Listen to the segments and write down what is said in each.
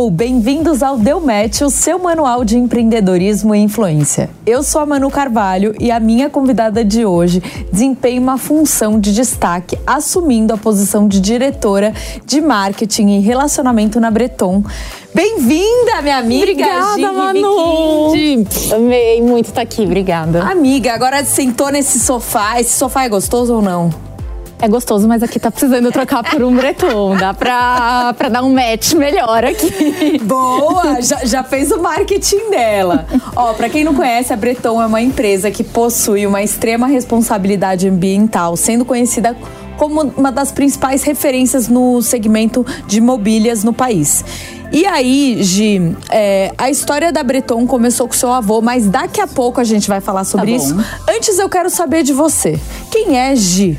Hello! Bem-vindos ao Deu Match, o seu manual de empreendedorismo e influência. Eu sou a Manu Carvalho e a minha convidada de hoje desempenha uma função de destaque, assumindo a posição de diretora de marketing e relacionamento na Breton. Bem-vinda, minha amiga! Obrigada, Gi Manu! Amei muito estar aqui, obrigada. Amiga, agora sentou nesse sofá. Esse sofá é gostoso ou não? É gostoso, mas aqui tá precisando trocar por um breton. Dá pra, pra dar um match melhor aqui. Boa! Já, já fez o marketing dela. Ó, pra quem não conhece, a Breton é uma empresa que possui uma extrema responsabilidade ambiental, sendo conhecida como uma das principais referências no segmento de mobílias no país. E aí, Gi, é, a história da Breton começou com seu avô, mas daqui a pouco a gente vai falar sobre Tá isso. Antes eu quero saber de você. Quem é Gi?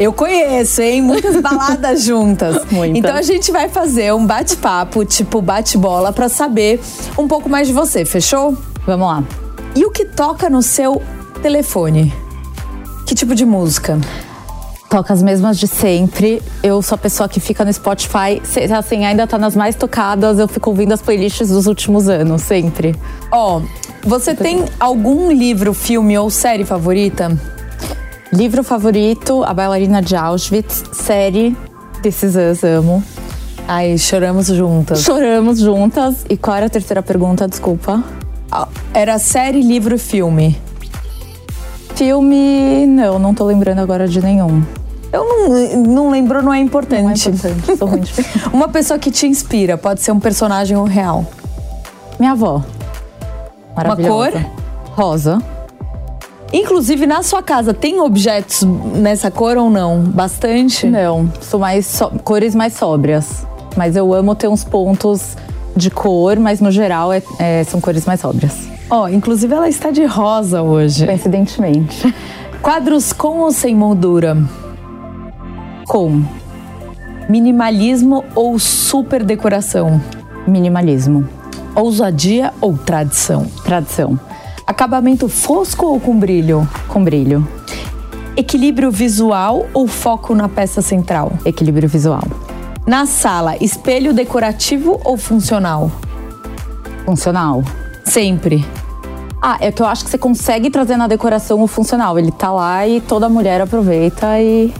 Eu conheço, hein? Muitas baladas juntas. Muitas. Então a gente vai fazer um bate-papo, tipo bate-bola, pra saber um pouco mais de você, fechou? Vamos lá. E o que toca no seu telefone? Que tipo de música? Toca as mesmas de sempre. Eu sou a pessoa que fica no Spotify. Assim, ainda tá nas mais tocadas. Eu fico ouvindo as playlists dos últimos anos, sempre. Ó, você tem algum livro, filme ou série favorita? Livro favorito: A Bailarina de Auschwitz. Série: This Is Us, amo. Ai, choramos juntas. Choramos juntas. E qual era a terceira pergunta? Desculpa. Ah, Era série, livro, filme. Filme. Não, não tô lembrando agora de nenhum. Eu não, não lembro, não é importante. Não é importante. Sou ruim de Uma pessoa que te inspira, pode ser um personagem ou real. Minha avó. Maravilhosa. cor? Rosa. Inclusive, na sua casa, tem objetos nessa cor ou não? Bastante? Não, sou mais só- cores mais sóbrias. Mas eu amo ter uns pontos de cor, mas no geral é- é, são cores mais sóbrias. Ó, inclusive ela está de rosa hoje. Coincidentemente. Quadros com ou sem moldura? Com Minimalismo ou super decoração? minimalismo. Ousadia ou tradição? Tradição. Acabamento fosco ou com brilho? Com brilho. Equilíbrio visual ou foco na peça central? Equilíbrio visual. Na sala, espelho decorativo ou funcional? Funcional. Sempre. Ah, é que eu acho que você consegue trazer na decoração o funcional. Ele tá lá e toda mulher aproveita e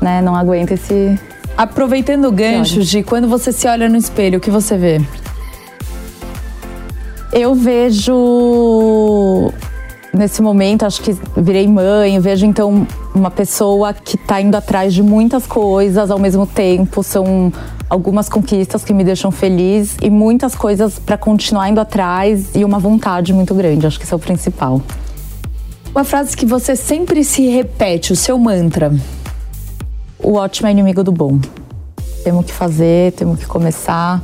né, não aguenta esse. Aproveitando o gancho de quando você se olha no espelho, o que você vê? Eu vejo nesse momento, acho que virei mãe, vejo então uma pessoa que tá indo atrás de muitas coisas ao mesmo tempo, são algumas conquistas que me deixam feliz e muitas coisas para continuar indo atrás e uma vontade muito grande, acho que isso é o principal. Uma frase que você sempre se repete, o seu mantra. O ótimo é inimigo do bom. Temos que fazer, temos que começar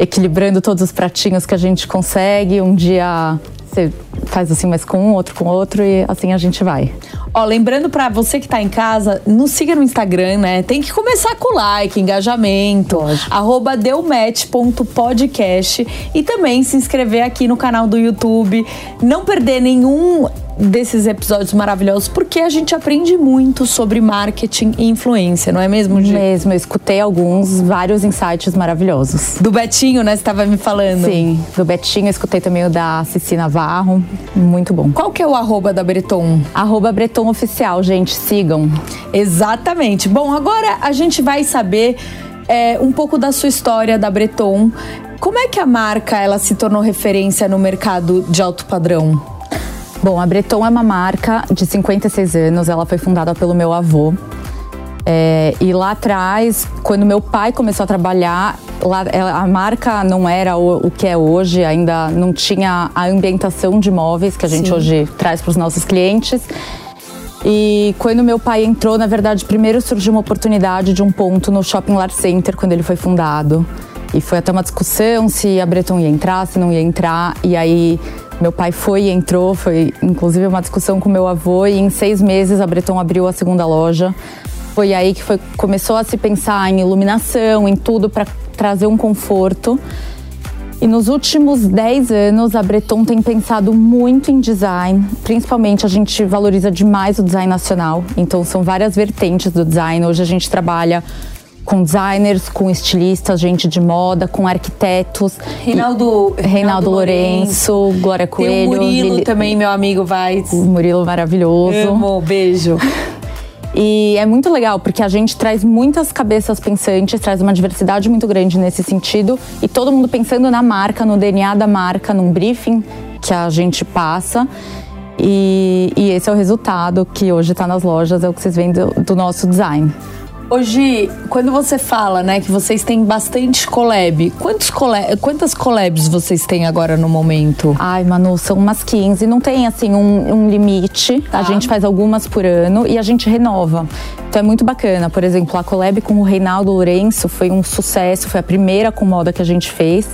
equilibrando todos os pratinhos que a gente consegue. Um dia você faz assim, mas com um, outro com outro e assim a gente vai. Ó, lembrando pra você que tá em casa, nos siga no Instagram, né? Tem que começar com like, engajamento, Lógico. arroba deumatch.podcast e também se inscrever aqui no canal do YouTube. Não perder nenhum desses episódios maravilhosos, porque a gente aprende muito sobre marketing e influência, não é mesmo, Gi? Mesmo, eu escutei alguns, vários insights maravilhosos. Do Betinho, né? Você tava me falando. Sim, do Betinho, eu escutei também o da Cici Navarro, muito bom. Qual que é o arroba da Breton? Arroba Breton Oficial, gente, sigam. Exatamente. Bom, agora a gente vai saber é, um pouco da sua história da Breton. Como é que a marca ela se tornou referência no mercado de alto padrão? Bom, a Breton é uma marca de 56 anos, ela foi fundada pelo meu avô. É, e lá atrás, quando meu pai começou a trabalhar, lá, ela- a marca não era o, o que é hoje, ainda não tinha a ambientação de móveis que a gente Sim. hoje traz para os nossos clientes. E quando meu pai entrou, na verdade, primeiro surgiu uma oportunidade de um ponto no Shopping Lar Center, quando ele foi fundado. E foi até uma discussão se a Breton ia entrar, se não ia entrar. E aí meu pai foi e entrou, foi inclusive uma discussão com meu avô. E em seis meses a Breton abriu a segunda loja. Foi aí que foi, começou a se pensar em iluminação, em tudo para trazer um conforto. E nos últimos 10 anos, a Breton tem pensado muito em design. Principalmente, a gente valoriza demais o design nacional. Então, são várias vertentes do design. Hoje, a gente trabalha com designers, com estilistas, gente de moda, com arquitetos. Reinaldo, Reinaldo, Reinaldo Lourenço, Lourenço, Glória Coelho. Tem o Murilo Lili, também, meu amigo, vai. O Murilo maravilhoso. Amo, beijo. E é muito legal, porque a gente traz muitas cabeças pensantes, traz uma diversidade muito grande nesse sentido. E todo mundo pensando na marca, no DNA da marca, num briefing que a gente passa. E, e esse é o resultado que hoje está nas lojas, é o que vocês veem do, do nosso design. Hoje, quando você fala, né, que vocês têm bastante collab, quantos collab, quantas collabs vocês têm agora no momento? Ai, Manu, são umas 15. Não tem, assim, um, um limite. Tá. A gente faz algumas por ano e a gente renova. Então é muito bacana. Por exemplo, a collab com o Reinaldo Lourenço foi um sucesso. Foi a primeira com moda que a gente fez.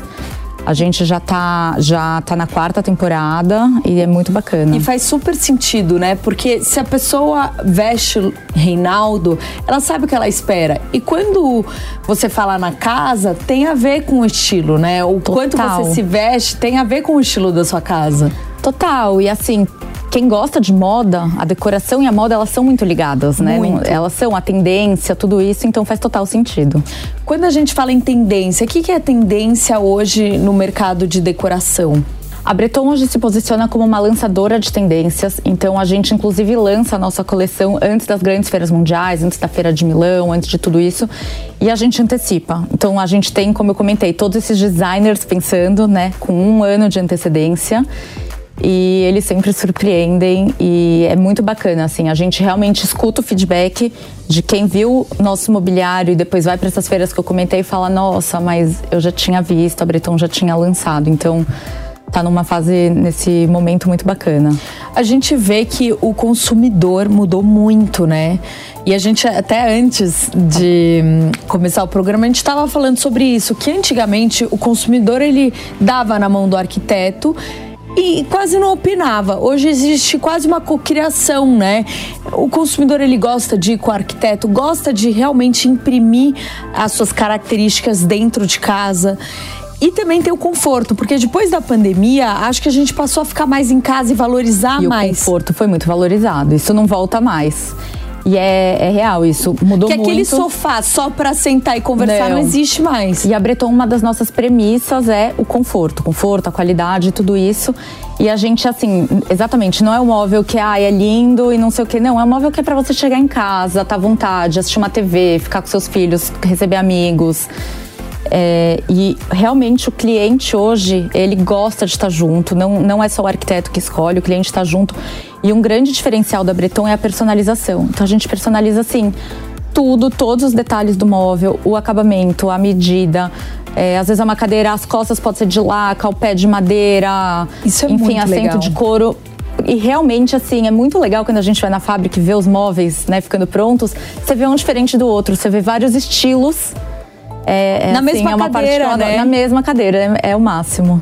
A gente já tá, já tá na quarta temporada e é muito bacana. E faz super sentido, né? Porque se a pessoa veste Reinaldo, ela sabe o que ela espera. E quando você fala na casa, tem a ver com o estilo, né? O Total. quanto você se veste tem a ver com o estilo da sua casa. Total. E assim, quem gosta de moda, a decoração e a moda, elas são muito ligadas, né? Muito. Elas são a tendência, tudo isso, então faz total sentido. Quando a gente fala em tendência, o que é tendência hoje no mercado de decoração? A Breton hoje se posiciona como uma lançadora de tendências, então a gente inclusive lança a nossa coleção antes das grandes feiras mundiais, antes da Feira de Milão, antes de tudo isso, e a gente antecipa. Então a gente tem, como eu comentei, todos esses designers pensando, né, com um ano de antecedência e eles sempre surpreendem e é muito bacana assim. A gente realmente escuta o feedback de quem viu nosso mobiliário e depois vai para essas feiras que eu comentei e fala nossa mas eu já tinha visto a Breton já tinha lançado. Então tá numa fase nesse momento muito bacana. A gente vê que o consumidor mudou muito né? E a gente até antes de hum, começar o programa a gente estava falando sobre isso que antigamente o consumidor ele dava na mão do arquiteto e quase não opinava. Hoje existe quase uma cocriação, né? O consumidor ele gosta de ir com o arquiteto, gosta de realmente imprimir as suas características dentro de casa. E também tem o conforto, porque depois da pandemia, acho que a gente passou a ficar mais em casa e valorizar e mais. O conforto foi muito valorizado, isso não volta mais. E é, é, real isso, mudou que muito. Que aquele sofá só para sentar e conversar não. não. existe mais. E a Breton, uma das nossas premissas é o conforto, conforto, a qualidade, tudo isso. E a gente, assim, exatamente, não é um móvel que ah, é lindo e não sei o que. Não, é um móvel que é para você chegar em casa, tá à vontade, assistir uma TV, ficar com seus filhos, receber amigos. É, e realmente o cliente hoje, ele gosta de estar junto, não, não é só o arquiteto que escolhe, o cliente está junto. E um grande diferencial da Breton é a personalização. Então a gente personaliza assim tudo, todos os detalhes do móvel, o acabamento, a medida. É, às vezes é uma cadeira, as costas pode ser de laca, o pé de madeira, Isso é enfim, assento legal. de couro. E realmente, assim, é muito legal quando a gente vai na fábrica e vê os móveis, né, ficando prontos. Você vê um diferente do outro, você vê vários estilos. É, é na assim, mesma é cadeira, né? Na mesma cadeira, é, é o máximo.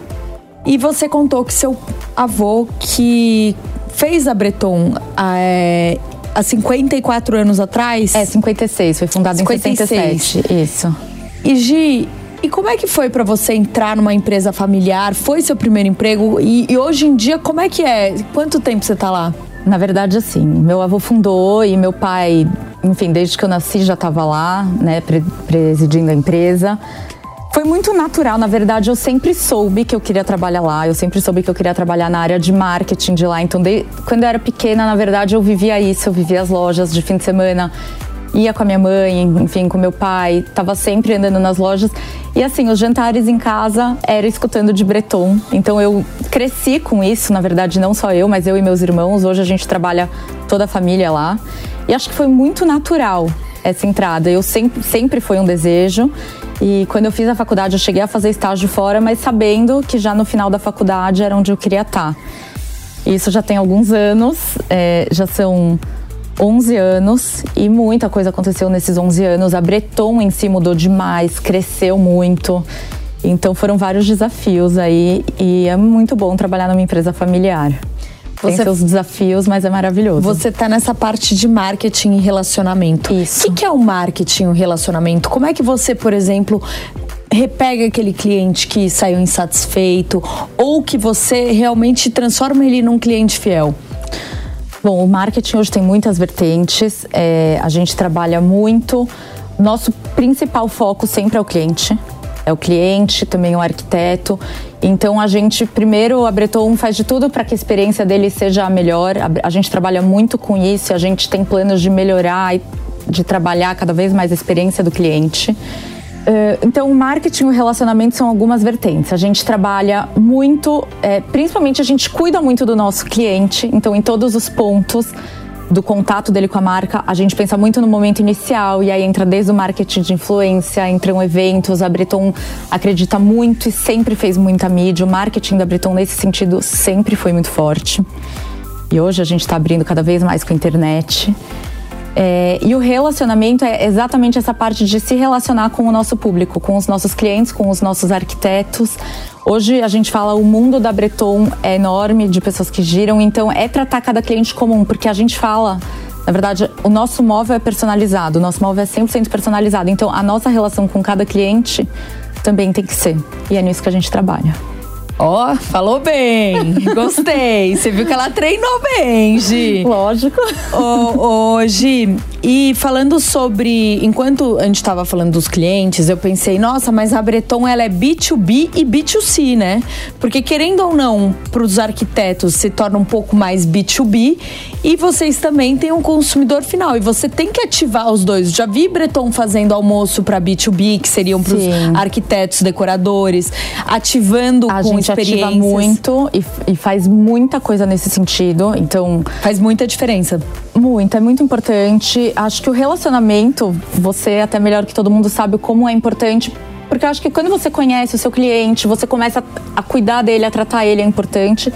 E você contou que seu avô, que fez a Breton é, há 54 anos atrás. É, 56, foi fundado 56. em 67. Isso. E Gi, e como é que foi para você entrar numa empresa familiar? Foi seu primeiro emprego? E, e, hoje em dia, como é que é? Quanto tempo você tá lá? Na verdade, assim, meu avô fundou e meu pai, enfim, desde que eu nasci já estava lá, né, presidindo a empresa. Foi muito natural, na verdade, eu sempre soube que eu queria trabalhar lá, eu sempre soube que eu queria trabalhar na área de marketing de lá. Então, de, quando eu era pequena, na verdade, eu vivia isso, eu vivia as lojas de fim de semana, ia com a minha mãe, enfim, com meu pai, estava sempre andando nas lojas. E assim, os jantares em casa era escutando de Breton. Então eu cresci com isso, na verdade, não só eu, mas eu e meus irmãos. Hoje a gente trabalha toda a família lá. E acho que foi muito natural essa entrada. Eu sempre, sempre foi um desejo. E quando eu fiz a faculdade, eu cheguei a fazer estágio fora, mas sabendo que já no final da faculdade era onde eu queria estar. Isso já tem alguns anos, é, já são 11 anos e muita coisa aconteceu nesses 11 anos. A Breton em si mudou demais, cresceu muito. Então foram vários desafios aí e é muito bom trabalhar numa empresa familiar. Você, Tem seus desafios, mas é maravilhoso. Você está nessa parte de marketing e relacionamento. Isso. O que, que é o marketing e o relacionamento? Como é que você, por exemplo, repega aquele cliente que saiu insatisfeito ou que você realmente transforma ele num cliente fiel? Bom, o marketing hoje tem muitas vertentes. É, a gente trabalha muito nosso principal foco sempre é o cliente. É o cliente, também o arquiteto. Então a gente, primeiro, a Breton faz de tudo para que a experiência dele seja a melhor. A, gente trabalha muito com isso, a gente tem planos de melhorar e de trabalhar cada vez mais a experiência do cliente. Uh, então, o marketing e o relacionamento são algumas vertentes. A gente trabalha muito, é, principalmente a gente cuida muito do nosso cliente, então, em todos os pontos do contato dele com a marca, a gente pensa muito no momento inicial e aí entra desde o marketing de influência, entram eventos. A Breton acredita muito e sempre fez muita mídia. O marketing da Breton, nesse sentido, sempre foi muito forte. E hoje a gente está abrindo cada vez mais com a internet. É, e o relacionamento é exatamente essa parte de se relacionar com o nosso público, com os nossos clientes, com os nossos arquitetos. Hoje a gente fala o mundo da Breton é enorme de pessoas que giram, então é tratar cada cliente comum, porque a gente fala na verdade, o nosso móvel é personalizado, o nosso móvel é 100% personalizado. Então, a nossa relação com cada cliente também tem que ser. E é nisso que a gente trabalha. Ó, oh, falou bem. Gostei. Você viu que ela treinou bem, Gi. Lógico. Ô, oh, oh, Gi, e falando sobre. Enquanto a gente estava falando dos clientes, eu pensei, nossa, mas a Breton ela é B2B e B2C, né? Porque querendo ou não, para os arquitetos se torna um pouco mais B2B e vocês também têm um consumidor final. E você tem que ativar os dois. Já vi Breton fazendo almoço para B2B, que seriam para os arquitetos, decoradores, ativando a com gente ativa muito e, e, faz muita coisa nesse sentido. Então. Faz muita diferença. Muito, é muito importante. Acho que o relacionamento, você é até melhor que todo mundo sabe como é importante. Porque eu acho que quando você conhece o seu cliente, você começa a, cuidar dele, a tratar ele, é importante.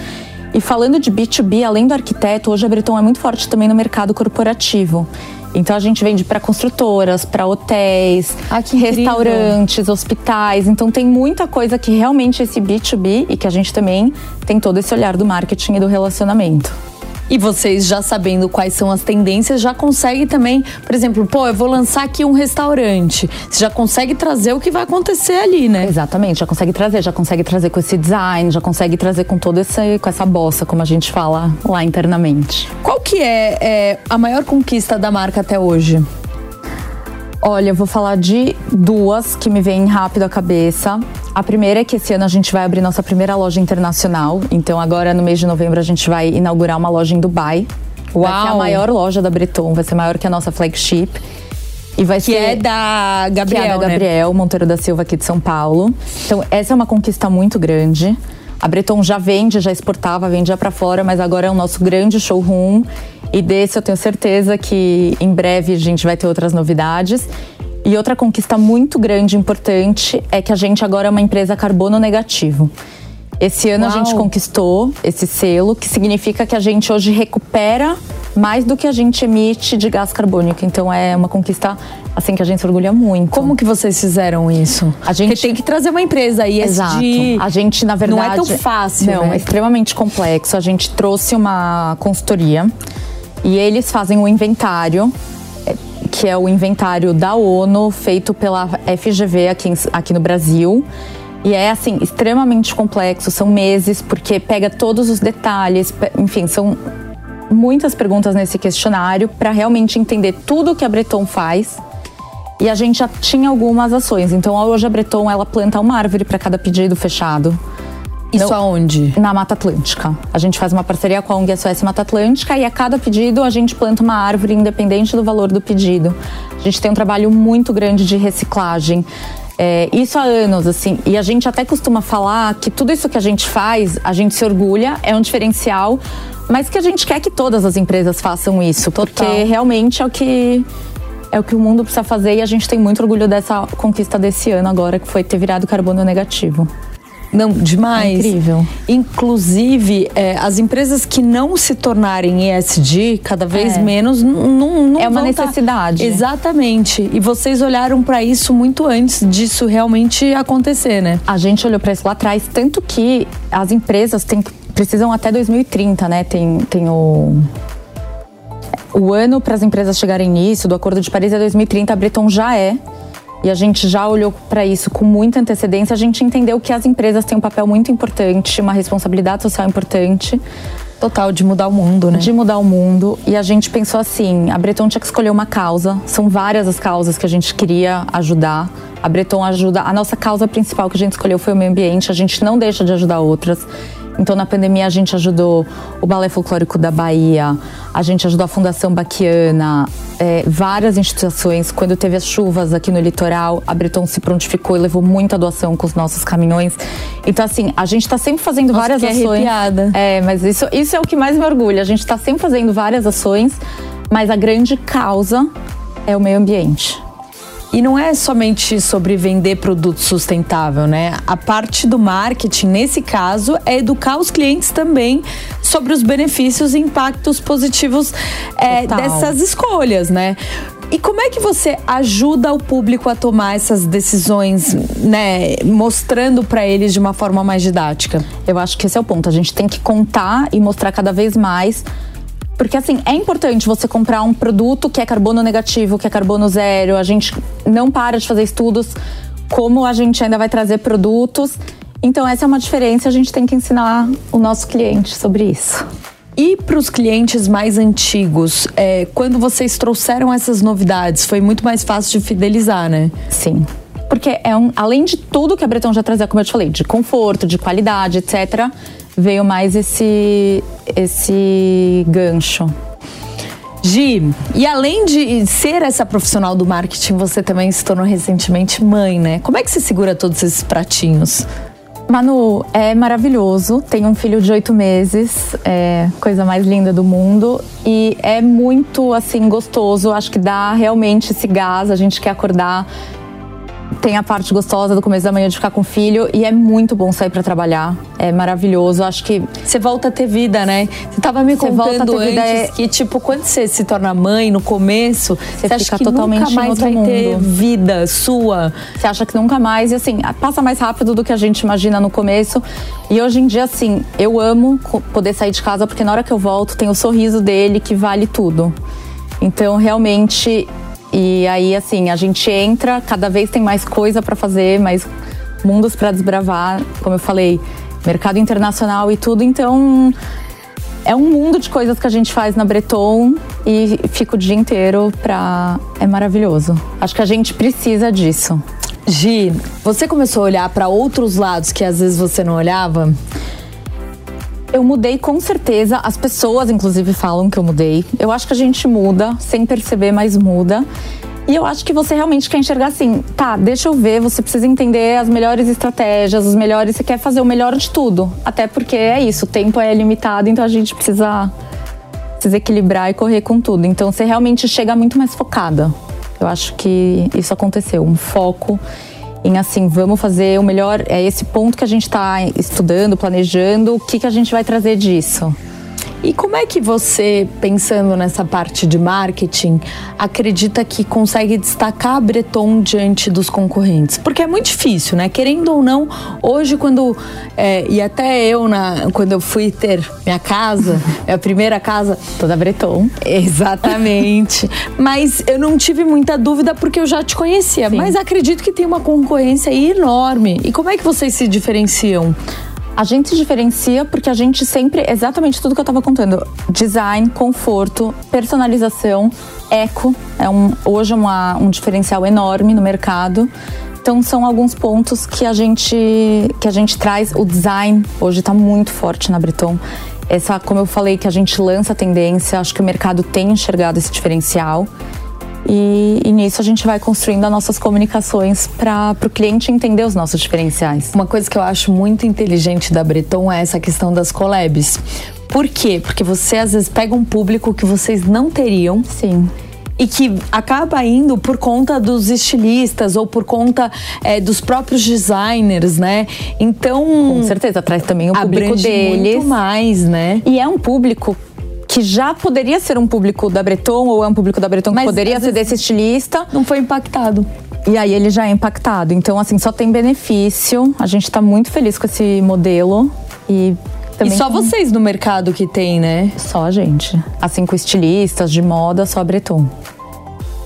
E falando de B2B, além do arquiteto, hoje a Breton é muito forte também no mercado corporativo. Então a gente vende para construtoras, para hotéis, ah, restaurantes, hospitais. Então tem muita coisa que realmente esse B2B e que a gente também tem todo esse olhar do marketing e do relacionamento. E vocês já sabendo quais são as tendências, já consegue também, por exemplo, pô, eu vou lançar aqui um restaurante. Você já consegue trazer o que vai acontecer ali, né? Exatamente, já consegue trazer, já consegue trazer com esse design, já consegue trazer com toda essa, com essa bossa, como a gente fala lá internamente. Qual que é, é a maior conquista da marca até hoje? Olha, eu vou falar de duas que me vêm rápido à cabeça. A primeira é que esse ano a gente vai abrir nossa primeira loja internacional. Então, agora no mês de novembro, a gente vai inaugurar uma loja em Dubai. Uau. Vai ser a maior loja da Breton, vai ser maior que a nossa flagship. E vai que ser, é da Gabriel, que é da? Gabriel né? Monteiro da Silva aqui de São Paulo. Então, essa é uma conquista muito grande. A Breton já vende, já exportava, vendia para fora, mas agora é o nosso grande showroom. E desse eu tenho certeza que em breve a gente vai ter outras novidades. E outra conquista muito grande e importante é que a gente agora é uma empresa carbono negativo. Esse ano Uau. a gente conquistou esse selo, que significa que a gente hoje recupera mais do que a gente emite de gás carbônico. Então é uma conquista assim que a gente se orgulha muito. Como que vocês fizeram isso? A gente Porque tem que trazer uma empresa aí Exato. A gente na verdade não é tão fácil, não, né? é extremamente complexo. A gente trouxe uma consultoria e eles fazem o um inventário que é o inventário da ONU feito pela FGV aqui, aqui no Brasil. E é assim, extremamente complexo, são meses, porque pega todos os detalhes, enfim, são muitas perguntas nesse questionário para realmente entender tudo o que a Breton faz. E a gente já tinha algumas ações. Então hoje a Breton ela planta uma árvore para cada pedido fechado. Isso aonde? Na Mata Atlântica. A gente faz uma parceria com a ONG SOS Mata Atlântica e a cada pedido a gente planta uma árvore independente do valor do pedido. A gente tem um trabalho muito grande de reciclagem. É, isso há anos, assim. E a gente até costuma falar que tudo isso que a gente faz, a gente se orgulha, é um diferencial, mas que a gente quer que todas as empresas façam isso, Total. porque realmente é o que é o que o mundo precisa fazer e a gente tem muito orgulho dessa conquista desse ano agora, que foi ter virado carbono negativo. Não, demais. É incrível. Inclusive, é, as empresas que não se tornarem ESG, cada vez é. menos, não, não É uma necessidade. Tá... Exatamente. E vocês olharam para isso muito antes disso realmente acontecer, né? A gente olhou para isso lá atrás, tanto que as empresas têm, precisam até 2030, né? Tem, tem o o ano para as empresas chegarem nisso, do Acordo de Paris é 2030, a Breton já é e a gente já olhou para isso com muita antecedência. A gente entendeu que as empresas têm um papel muito importante, uma responsabilidade social importante. Total, de mudar o mundo, né? De mudar o mundo. E a gente pensou assim: a Breton tinha que escolher uma causa. São várias as causas que a gente queria ajudar. A Breton ajuda. A nossa causa principal que a gente escolheu foi o meio ambiente. A gente não deixa de ajudar outras. Então, na pandemia, a gente ajudou o Balé Folclórico da Bahia, a gente ajudou a Fundação Baquiana, é, várias instituições. Quando teve as chuvas aqui no litoral, a Breton se prontificou e levou muita doação com os nossos caminhões. Então, assim, a gente está sempre fazendo Nossa, várias que ações. Arrepiada. É, mas isso, isso é o que mais me orgulha. A gente está sempre fazendo várias ações, mas a grande causa é o meio ambiente. E não é somente sobre vender produto sustentável, né? A parte do marketing, nesse caso, é educar os clientes também sobre os benefícios e impactos positivos é, dessas escolhas, né? E como é que você ajuda o público a tomar essas decisões, né, mostrando para eles de uma forma mais didática? Eu acho que esse é o ponto. A gente tem que contar e mostrar cada vez mais porque assim, é importante você comprar um produto que é carbono negativo, que é carbono zero. A gente não para de fazer estudos como a gente ainda vai trazer produtos. Então essa é uma diferença, a gente tem que ensinar o nosso cliente sobre isso. E para os clientes mais antigos, é, quando vocês trouxeram essas novidades, foi muito mais fácil de fidelizar, né? Sim. Porque é um, além de tudo que a Breton já trazia, como eu te falei, de conforto, de qualidade, etc., veio mais esse, esse gancho. Gi, e além de ser essa profissional do marketing, você também se tornou recentemente mãe, né? Como é que você segura todos esses pratinhos? Manu, é maravilhoso. Tenho um filho de oito meses, é coisa mais linda do mundo. E é muito, assim, gostoso. Acho que dá realmente esse gás. A gente quer acordar tem a parte gostosa do começo da manhã de ficar com o filho e é muito bom sair para trabalhar. É maravilhoso. Acho que você volta a ter vida, né? Você tava me contando antes é... que tipo quando você se torna mãe no começo, você, você fica totalmente nunca mais vai mundo. ter vida sua. Você acha que nunca mais e assim, passa mais rápido do que a gente imagina no começo. E hoje em dia assim, eu amo poder sair de casa porque na hora que eu volto tem o sorriso dele que vale tudo. Então, realmente, e aí, assim, a gente entra, cada vez tem mais coisa para fazer, mais mundos para desbravar, como eu falei, mercado internacional e tudo. Então, é um mundo de coisas que a gente faz na Breton e fica o dia inteiro pra. É maravilhoso. Acho que a gente precisa disso. Gi, você começou a olhar para outros lados que às vezes você não olhava? Eu mudei com certeza. As pessoas, inclusive, falam que eu mudei. Eu acho que a gente muda, sem perceber, mas muda. E eu acho que você realmente quer enxergar assim, tá, deixa eu ver, você precisa entender as melhores estratégias, os melhores, você quer fazer o melhor de tudo. Até porque é isso, o tempo é limitado, então a gente precisa, precisa equilibrar e correr com tudo. Então você realmente chega muito mais focada. Eu acho que isso aconteceu, um foco em assim, vamos fazer o melhor, é esse ponto que a gente está estudando, planejando, o que, que a gente vai trazer disso. E como é que você, pensando nessa parte de marketing, acredita que consegue destacar a Breton diante dos concorrentes? Porque é muito difícil, né? Querendo ou não, hoje quando é, e até eu na quando eu fui ter minha casa, minha primeira casa, toda Breton, exatamente. Mas eu não tive muita dúvida porque eu já te conhecia. Sim. Mas acredito que tem uma concorrência enorme. E como é que vocês se diferenciam? A gente se diferencia porque a gente sempre, exatamente tudo que eu estava contando: design, conforto, personalização, eco, é um, hoje é uma, um diferencial enorme no mercado. Então são alguns pontos que a gente que a gente traz. O design hoje está muito forte na Breton. Essa, como eu falei, que a gente lança a tendência, acho que o mercado tem enxergado esse diferencial. E, e, nisso a gente vai construindo as nossas comunicações para o cliente entender os nossos diferenciais. Uma coisa que eu acho muito inteligente da Breton é essa questão das collabs. Por quê? Porque você às vezes pega um público que vocês não teriam. Sim e que acaba indo por conta dos estilistas ou por conta é, dos próprios designers, né? Então, com certeza traz também o público deles muito mais, né? E é um público que já poderia ser um público da Breton, ou é um público da Breton que Mas, poderia ser desse estilista. Não foi impactado. E aí ele já é impactado. Então, assim, só tem benefício. A gente está muito feliz com esse modelo. E também e só com... vocês no mercado que tem, né? Só a gente. Assim, com estilistas de moda, só a Breton.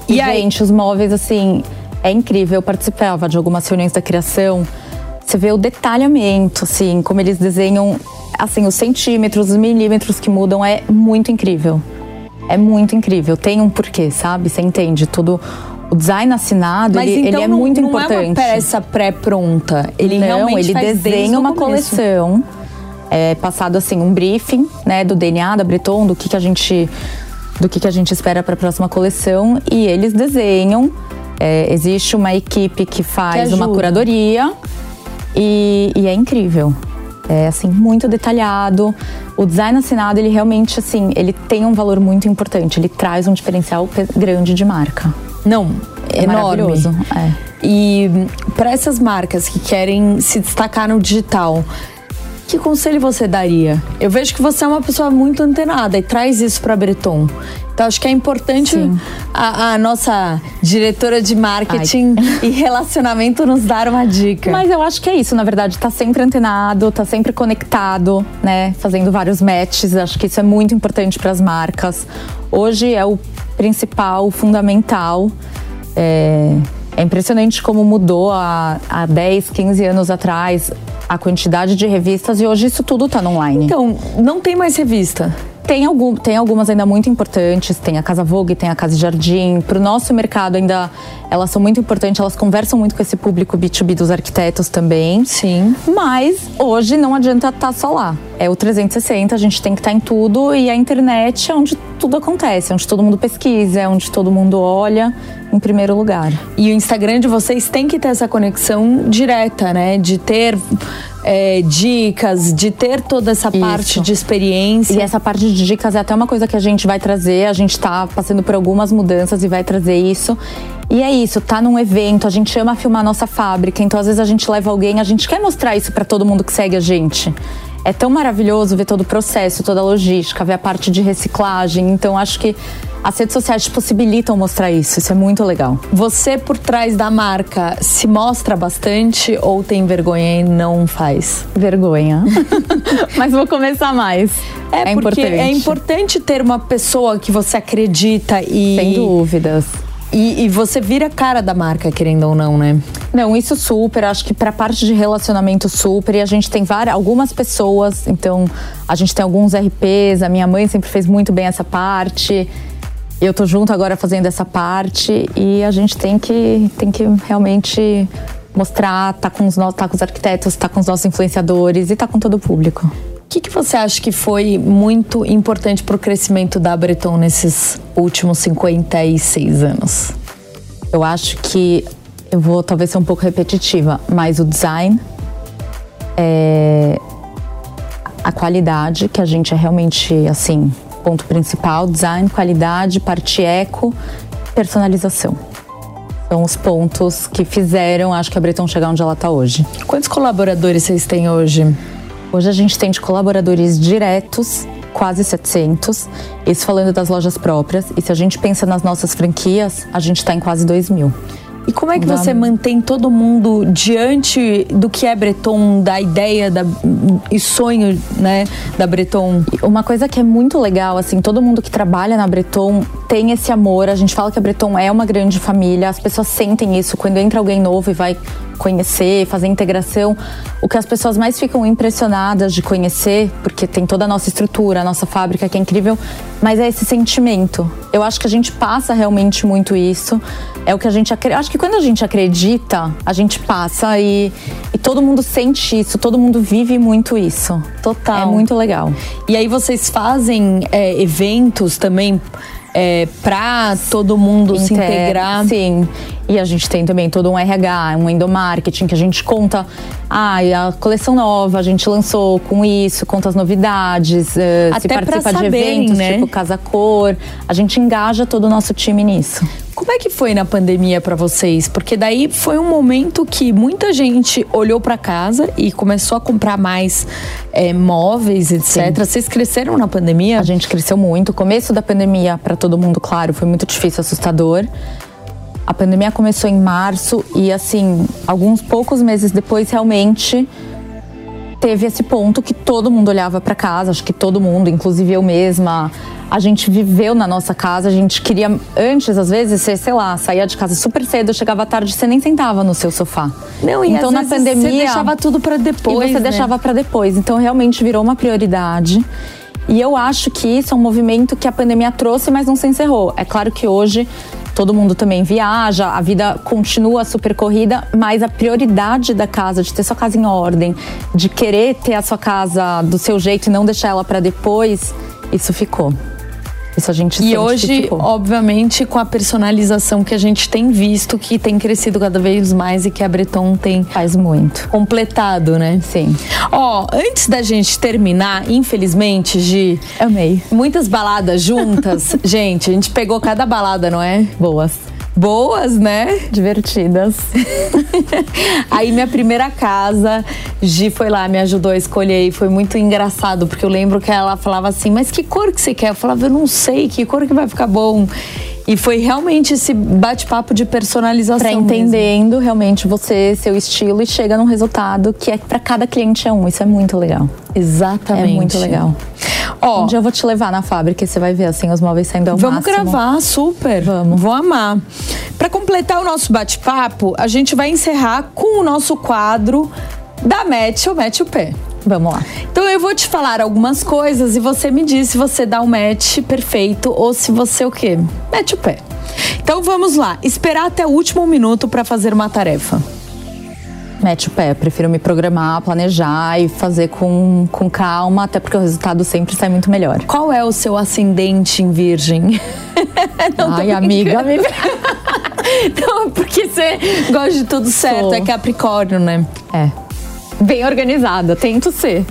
E, e aí... gente, os móveis, assim, É incrível. Eu participava de algumas reuniões da criação. Você vê o detalhamento, assim, como eles desenham, assim, os centímetros, os milímetros que mudam é muito incrível. É muito incrível. Tem um porquê, sabe? Você entende tudo. O design assinado, Mas ele, então ele é não, muito não importante. é uma peça pré-pronta. Ele não, realmente ele desenha uma começo. coleção. É passado assim um briefing, né, do DNA da Breton, do que que a gente do que que a gente espera para a próxima coleção e eles desenham. É, existe uma equipe que faz Que uma curadoria e, e é incrível. É assim muito detalhado. O design assinado ele realmente assim ele tem um valor muito importante. Ele traz um diferencial grande de marca. Não, É enorme. maravilhoso. É. E para essas marcas que querem se destacar no digital, que conselho você daria? Eu vejo que você é uma pessoa muito antenada e traz isso para Breton. Então acho que é importante a, a nossa diretora de marketing e relacionamento nos dar uma dica. Mas eu acho que é isso, na verdade, tá sempre antenado, tá sempre conectado, né? Fazendo vários matches. Acho que isso é muito importante para as marcas. Hoje é o principal, o fundamental. É, é impressionante como mudou há, há 10, 15 anos atrás a quantidade de revistas e hoje isso tudo tá no online. Então, não tem mais revista. Tem, algum, tem algumas ainda muito importantes, tem a Casa Vogue, tem a Casa Jardim. Para o nosso mercado ainda elas são muito importantes, elas conversam muito com esse público B2B dos arquitetos também. Sim. Mas hoje não adianta estar só lá. É o 360, a gente tem que estar em tudo e a internet é onde tudo acontece, é onde todo mundo pesquisa, é onde todo mundo olha em primeiro lugar. E o Instagram de vocês tem que ter essa conexão direta, né? De ter é, dicas, de ter toda essa parte de experiência. E essa parte de dicas é até uma coisa que a gente vai trazer. A gente tá passando por algumas mudanças e vai trazer isso. E é isso, tá num evento, a gente ama filmar a nossa fábrica, então às vezes a gente leva alguém, a gente quer mostrar isso para todo mundo que segue a gente. É tão maravilhoso ver todo o processo, toda a logística, ver a parte de reciclagem. Então acho que as redes sociais possibilitam mostrar isso. Isso é muito legal. Você por trás da marca se mostra bastante ou tem vergonha e não faz? Vergonha. Mas vou começar mais. É, porque importante. é importante ter uma pessoa que você acredita e Sem dúvidas. E, e você vira a cara da marca, querendo ou não, né? Não, isso super. Acho que pra parte de relacionamento super. E a gente tem várias, algumas pessoas. Então, a gente tem alguns RPs. A minha mãe sempre fez muito bem essa parte. Eu tô junto agora fazendo essa parte. E a gente tem que, tem que realmente mostrar, tá com os, no- tá com os arquitetos, tá com os nossos influenciadores e tá com todo o público. O que, que você acha que foi muito importante para o crescimento da Breton nesses últimos 56 anos? Eu acho que eu vou talvez ser um pouco repetitiva, mas o design é a qualidade, que a gente é realmente assim, ponto principal, design, qualidade, parte eco, personalização. São os pontos que fizeram, acho que a Breton chegar onde ela está hoje. Quantos colaboradores vocês têm hoje? Hoje a gente tem de colaboradores diretos quase 700, isso falando das lojas próprias. E se a gente pensa nas nossas franquias, a gente está em quase 2 mil. E como é que você mantém todo mundo diante do que é Breton, da ideia da, e sonho né, da Breton? Uma coisa que é muito legal, assim, todo mundo que trabalha na Breton tem esse amor. A gente fala que a Breton é uma grande família, as pessoas sentem isso. Quando entra alguém novo e vai conhecer, fazer integração, o que as pessoas mais ficam impressionadas de conhecer, porque tem toda a nossa estrutura, a nossa fábrica que é incrível, mas é esse sentimento. Eu acho que a gente passa realmente muito isso. É o que a gente acredita. Acho que quando a gente acredita, a gente passa e, e todo mundo sente isso, todo mundo vive muito isso. Total. É muito legal. E aí vocês fazem é, eventos também é, para todo mundo se Inter- integrar? Sim. E a gente tem também todo um RH, um endomarketing que a gente conta. Ah, a coleção nova a gente lançou com isso, conta as novidades, eh, se Até pra participa de saberem, eventos né? tipo Casa Cor. A gente engaja todo o nosso time nisso. Como é que foi na pandemia para vocês? Porque daí foi um momento que muita gente olhou para casa e começou a comprar mais é, móveis, etc. Vocês cresceram na pandemia? A gente cresceu muito. O começo da pandemia, para todo mundo, claro, foi muito difícil, assustador. A pandemia começou em março e, assim, alguns poucos meses depois, realmente teve esse ponto que todo mundo olhava para casa, acho que todo mundo, inclusive eu mesma, a gente viveu na nossa casa, a gente queria antes às vezes, você, sei lá, saía de casa super cedo, chegava à tarde, você nem sentava no seu sofá. Não, e então na pandemia você deixava tudo para depois, e você né? deixava para depois. Então realmente virou uma prioridade. E eu acho que isso é um movimento que a pandemia trouxe, mas não se encerrou. É claro que hoje todo mundo também viaja, a vida continua super corrida, mas a prioridade da casa, de ter sua casa em ordem, de querer ter a sua casa do seu jeito e não deixar ela para depois, isso ficou. Isso a gente E hoje, ficou. obviamente, com a personalização que a gente tem visto, que tem crescido cada vez mais e que a Breton tem faz muito. completado, né? Sim. Ó, antes da gente terminar, infelizmente, Gi, Amei. muitas baladas juntas. gente, a gente pegou cada balada, não é? Boas. Boas, né? Divertidas. Aí minha primeira casa, Gi foi lá, me ajudou a escolher e foi muito engraçado, porque eu lembro que ela falava assim, mas que cor que você quer? Eu falava, eu não sei, que cor que vai ficar bom? E foi realmente esse bate-papo de personalização. Pra mesmo. entendendo realmente você, seu estilo e chega num resultado que é para cada cliente é um. Isso é muito legal. Exatamente. É muito legal. Ó, Um dia eu vou te levar na fábrica e você vai ver assim os móveis saindo ao Vamos máximo. gravar, super. Vamos. Vou amar. Para completar o nosso bate-papo, a gente vai encerrar com o nosso quadro da Mete ou Mete o Pé. Vamos lá. Então eu vou te falar algumas coisas e você me diz se você dá um match perfeito ou se você o quê? Mete o pé. Então vamos lá, esperar até o último minuto para fazer uma tarefa. Mete o pé. Prefiro me programar, planejar e fazer com, com calma, até porque o resultado sempre sai muito melhor. Qual é o seu ascendente em virgem? Ai, amiga, amiga. Não, porque você gosta de tudo certo, Sou. é Capricórnio, né? É. Bem organizada, tento ser.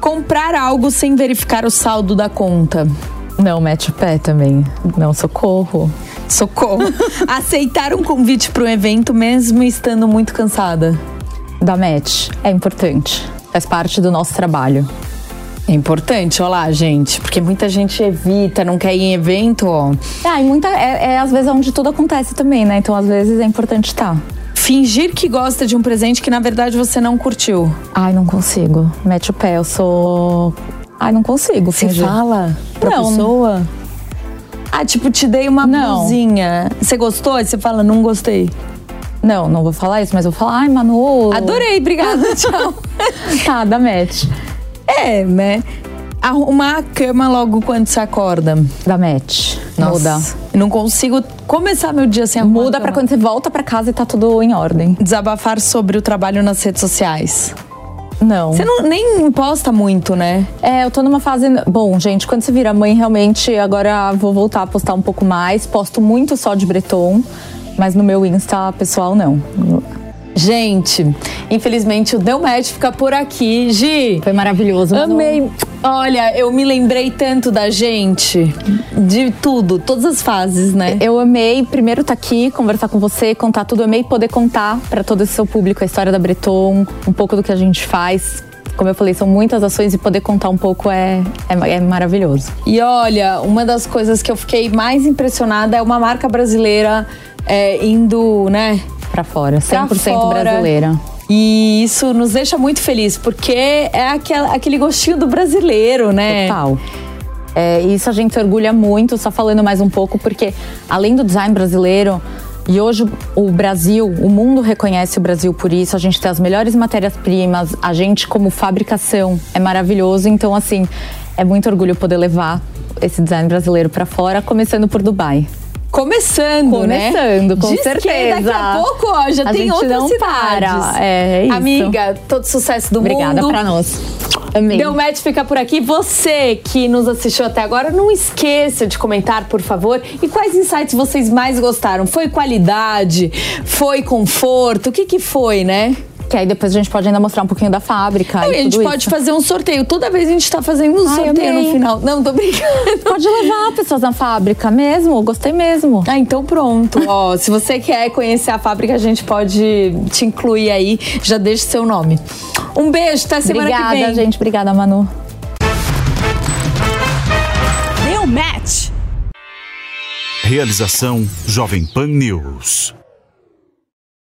Comprar algo sem verificar o saldo da conta. Não, mete o pé também. Não, socorro. Socorro. Aceitar um convite para um evento mesmo estando muito cansada. Da match é importante. Faz parte do nosso trabalho. É importante, ó lá, gente, porque muita gente evita, não quer ir em evento, ó. Ah, e muita, é, é às vezes onde tudo acontece também, né? Então às vezes é importante estar. Fingir que gosta de um presente que na verdade você não curtiu. Ai, não consigo. Mete o pé, eu sou. Ai, não consigo. Você fingir. fala pra Não. pessoa? Ah, tipo, te dei uma Não. blusinha. Você gostou? Aí você fala, não gostei. Não, não vou falar isso, mas eu vou falar, ai, Manu. Adorei, obrigada, tchau. Tá, da match. é, né? Arrumar a cama logo quando você acorda. Da match. Muda. Eu Não consigo começar meu dia sem arrumar Muda a pra cama. quando você volta pra casa e tá tudo em ordem. Desabafar sobre o trabalho nas redes sociais. Não. Você não, nem posta muito, né? É, eu tô numa fase. Bom, gente, quando você vira mãe, realmente agora vou voltar a postar um pouco mais. Posto muito só de Breton, mas no meu Insta pessoal não. Gente, infelizmente o Deu Match fica por aqui. Gi, Foi maravilhoso. Amei. Olha, eu me lembrei tanto da gente, de tudo, todas as fases, né? Eu amei primeiro estar aqui, conversar com você, contar tudo. Eu amei poder contar para todo esse seu público a história da Breton, um pouco do que a gente faz. Como eu falei, são muitas ações e poder contar um pouco é, é, é maravilhoso. E olha, uma das coisas que eu fiquei mais impressionada é uma marca brasileira é, indo, né? Pra fora, 100% pra fora. brasileira. E isso nos deixa muito feliz, porque é aquela, aquele gostinho do brasileiro, né? Total. É, isso a gente se orgulha muito, só falando mais um pouco, porque além do design brasileiro, e hoje o Brasil, o mundo reconhece o Brasil por isso, a gente tem as melhores matérias-primas, a gente como fabricação é maravilhoso, então assim, é muito orgulho poder levar esse design brasileiro para fora, começando por Dubai. Começando, né? Começando, com Diz certeza. Daqui a pouco, ó, já A tem gente outras não cidades. para. É, é isso. Amiga, todo sucesso do Obrigada mundo. pra nós. Amei. Deu match fica por aqui. Você que nos assistiu até agora, não esqueça de comentar, por favor. E quais insights vocês mais gostaram? Foi qualidade? Foi conforto? O que que foi, né? Que aí depois a gente pode ainda mostrar um pouquinho da fábrica. Não, e a gente tudo pode isso. fazer um sorteio. Toda vez a gente tá fazendo um Ai, sorteio amei. no final. Não, tô brincando. Pode levar pessoas na fábrica mesmo, gostei mesmo. Ah, então pronto. Ó, se você quer conhecer a fábrica, a gente pode te incluir aí. Já deixa seu nome. Um beijo, até semana Obrigada, que vem. gente. Obrigada, Manu. Deu match. Realização Jovem Pan News.